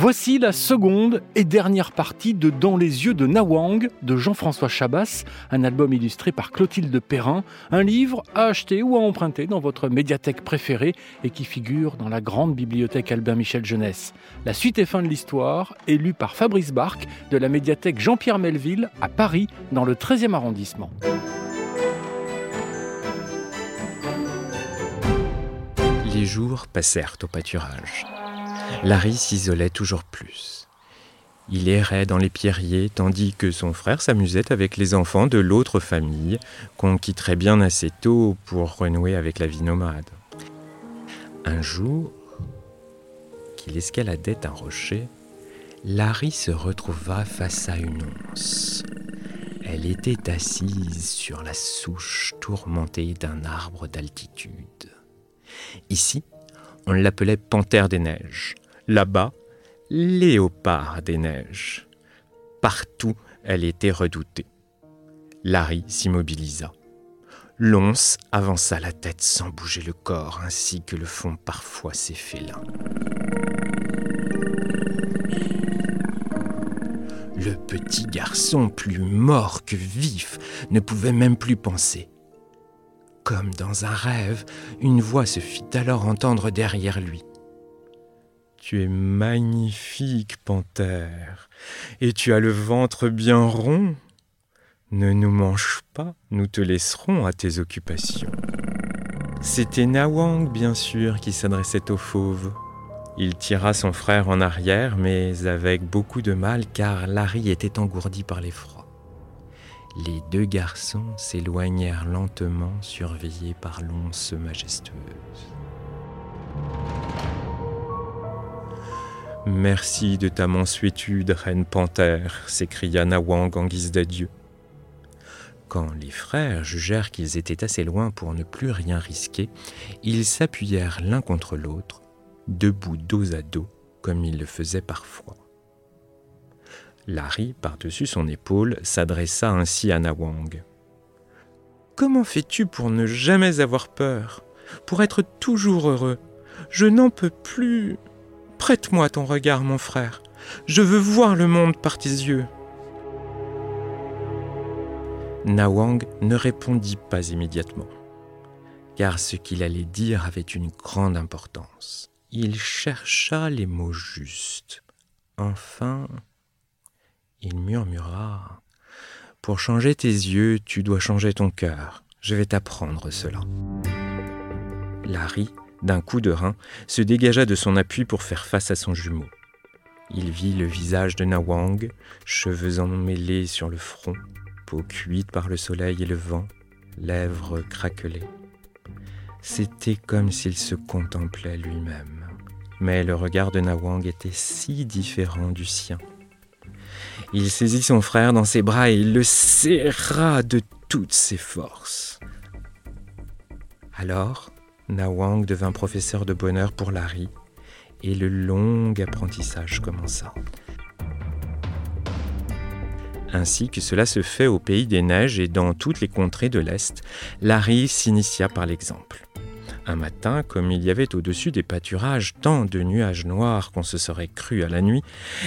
Voici la seconde et dernière partie de Dans les yeux de Nawang de Jean-François Chabas, un album illustré par Clotilde Perrin, un livre à acheter ou à emprunter dans votre médiathèque préférée et qui figure dans la grande bibliothèque Albin Michel Jeunesse. La suite et fin de l'histoire est lue par Fabrice Barque de la médiathèque Jean-Pierre Melville à Paris dans le 13e arrondissement. Les jours passèrent au pâturage. Larry s'isolait toujours plus. Il errait dans les pierriers tandis que son frère s'amusait avec les enfants de l'autre famille qu'on quitterait bien assez tôt pour renouer avec la vie nomade. Un jour, qu'il escaladait un rocher, Larry se retrouva face à une once. Elle était assise sur la souche tourmentée d'un arbre d'altitude. Ici, on l'appelait panthère des neiges. Là-bas, léopard des neiges. Partout, elle était redoutée. Larry s'immobilisa. L'once avança la tête sans bouger le corps, ainsi que le font parfois ses félins. Le petit garçon, plus mort que vif, ne pouvait même plus penser. Comme dans un rêve, une voix se fit alors entendre derrière lui. Tu es magnifique, panthère, et tu as le ventre bien rond. Ne nous mange pas, nous te laisserons à tes occupations. C'était Nawang, bien sûr, qui s'adressait au fauve. Il tira son frère en arrière, mais avec beaucoup de mal, car Larry était engourdi par l'effroi les deux garçons s'éloignèrent lentement, surveillés par l'once majestueuse. Merci de ta mansuétude, reine panthère, s'écria Nawang en guise d'adieu. Quand les frères jugèrent qu'ils étaient assez loin pour ne plus rien risquer, ils s'appuyèrent l'un contre l'autre, debout dos à dos, comme ils le faisaient parfois. Larry, par-dessus son épaule, s'adressa ainsi à Nawang. Comment fais-tu pour ne jamais avoir peur, pour être toujours heureux? Je n'en peux plus. Prête-moi ton regard, mon frère. Je veux voir le monde par tes yeux. Nawang ne répondit pas immédiatement, car ce qu'il allait dire avait une grande importance. Il chercha les mots justes. Enfin, il murmura Pour changer tes yeux, tu dois changer ton cœur. Je vais t'apprendre cela. Larry, d'un coup de rein, se dégagea de son appui pour faire face à son jumeau. Il vit le visage de Nawang, cheveux emmêlés sur le front, peau cuite par le soleil et le vent, lèvres craquelées. C'était comme s'il se contemplait lui-même. Mais le regard de Nawang était si différent du sien. Il saisit son frère dans ses bras et il le serra de toutes ses forces. Alors, Nawang devint professeur de bonheur pour Larry et le long apprentissage commença. Ainsi que cela se fait au pays des neiges et dans toutes les contrées de l'Est, Larry s'initia par l'exemple. Un matin, comme il y avait au-dessus des pâturages tant de nuages noirs qu'on se serait cru à la nuit,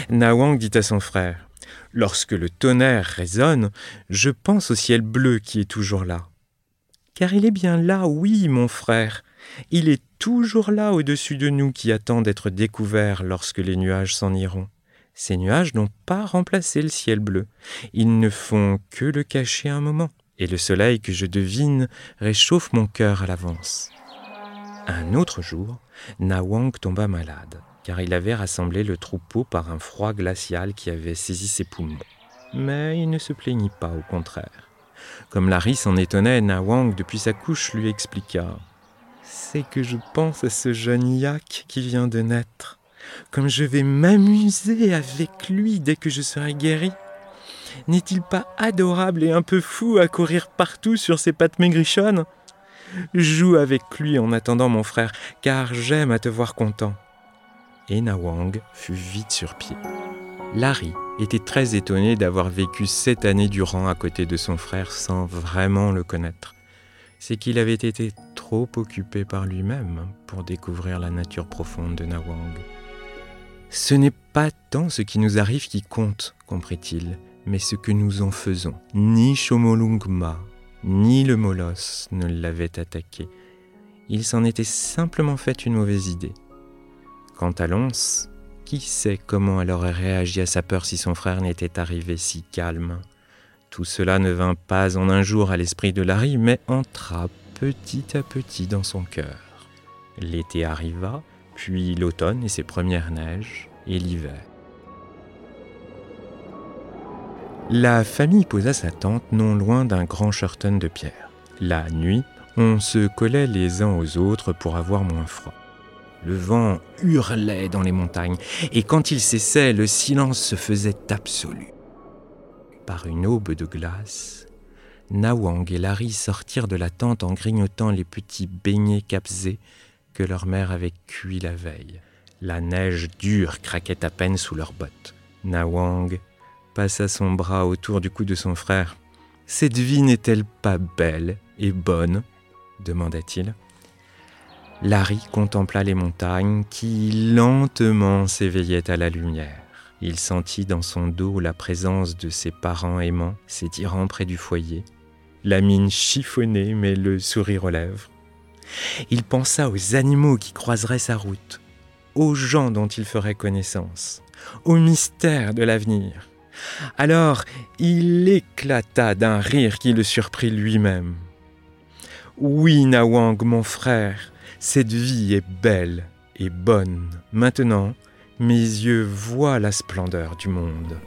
Nawang dit à son frère Lorsque le tonnerre résonne, je pense au ciel bleu qui est toujours là. Car il est bien là, oui, mon frère. Il est toujours là au-dessus de nous qui attend d'être découvert lorsque les nuages s'en iront. Ces nuages n'ont pas remplacé le ciel bleu. Ils ne font que le cacher un moment. Et le soleil que je devine réchauffe mon cœur à l'avance. Un autre jour, Nawang tomba malade car il avait rassemblé le troupeau par un froid glacial qui avait saisi ses poumons. Mais il ne se plaignit pas, au contraire. Comme Larry s'en étonnait, Nawang, depuis sa couche, lui expliqua C'est que je pense à ce jeune yak qui vient de naître. Comme je vais m'amuser avec lui dès que je serai guéri. N'est-il pas adorable et un peu fou à courir partout sur ses pattes maigrichonnes? Joue avec lui en attendant mon frère, car j'aime à te voir content et Nawang fut vite sur pied. Larry était très étonné d'avoir vécu sept années durant à côté de son frère sans vraiment le connaître. C'est qu'il avait été trop occupé par lui-même pour découvrir la nature profonde de Nawang. Ce n'est pas tant ce qui nous arrive qui compte, comprit-il, mais ce que nous en faisons. Ni Chomolungma, ni le Molos ne l'avaient attaqué. Il s'en était simplement fait une mauvaise idée. Quant à Lons, qui sait comment elle aurait réagi à sa peur si son frère n'était arrivé si calme? Tout cela ne vint pas en un jour à l'esprit de Larry, mais entra petit à petit dans son cœur. L'été arriva, puis l'automne et ses premières neiges, et l'hiver. La famille posa sa tente non loin d'un grand shorten de pierre. La nuit, on se collait les uns aux autres pour avoir moins froid. Le vent hurlait dans les montagnes, et quand il cessait, le silence se faisait absolu. Par une aube de glace, Nawang et Larry sortirent de la tente en grignotant les petits beignets capsés que leur mère avait cuits la veille. La neige dure craquait à peine sous leurs bottes. Nawang passa son bras autour du cou de son frère. Cette vie n'est-elle pas belle et bonne? demanda-t-il. Larry contempla les montagnes qui lentement s'éveillaient à la lumière. Il sentit dans son dos la présence de ses parents aimants s'étirant près du foyer, la mine chiffonnée mais le sourire aux lèvres. Il pensa aux animaux qui croiseraient sa route, aux gens dont il ferait connaissance, au mystère de l'avenir. Alors il éclata d'un rire qui le surprit lui-même. Oui, Nawang, mon frère, cette vie est belle et bonne. Maintenant, mes yeux voient la splendeur du monde.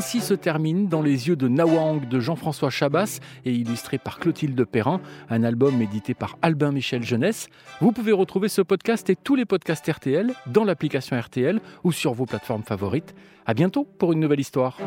Ainsi se termine Dans les yeux de Nawang de Jean-François Chabas et illustré par Clotilde Perrin, un album édité par Albin Michel Jeunesse. Vous pouvez retrouver ce podcast et tous les podcasts RTL dans l'application RTL ou sur vos plateformes favorites. À bientôt pour une nouvelle histoire.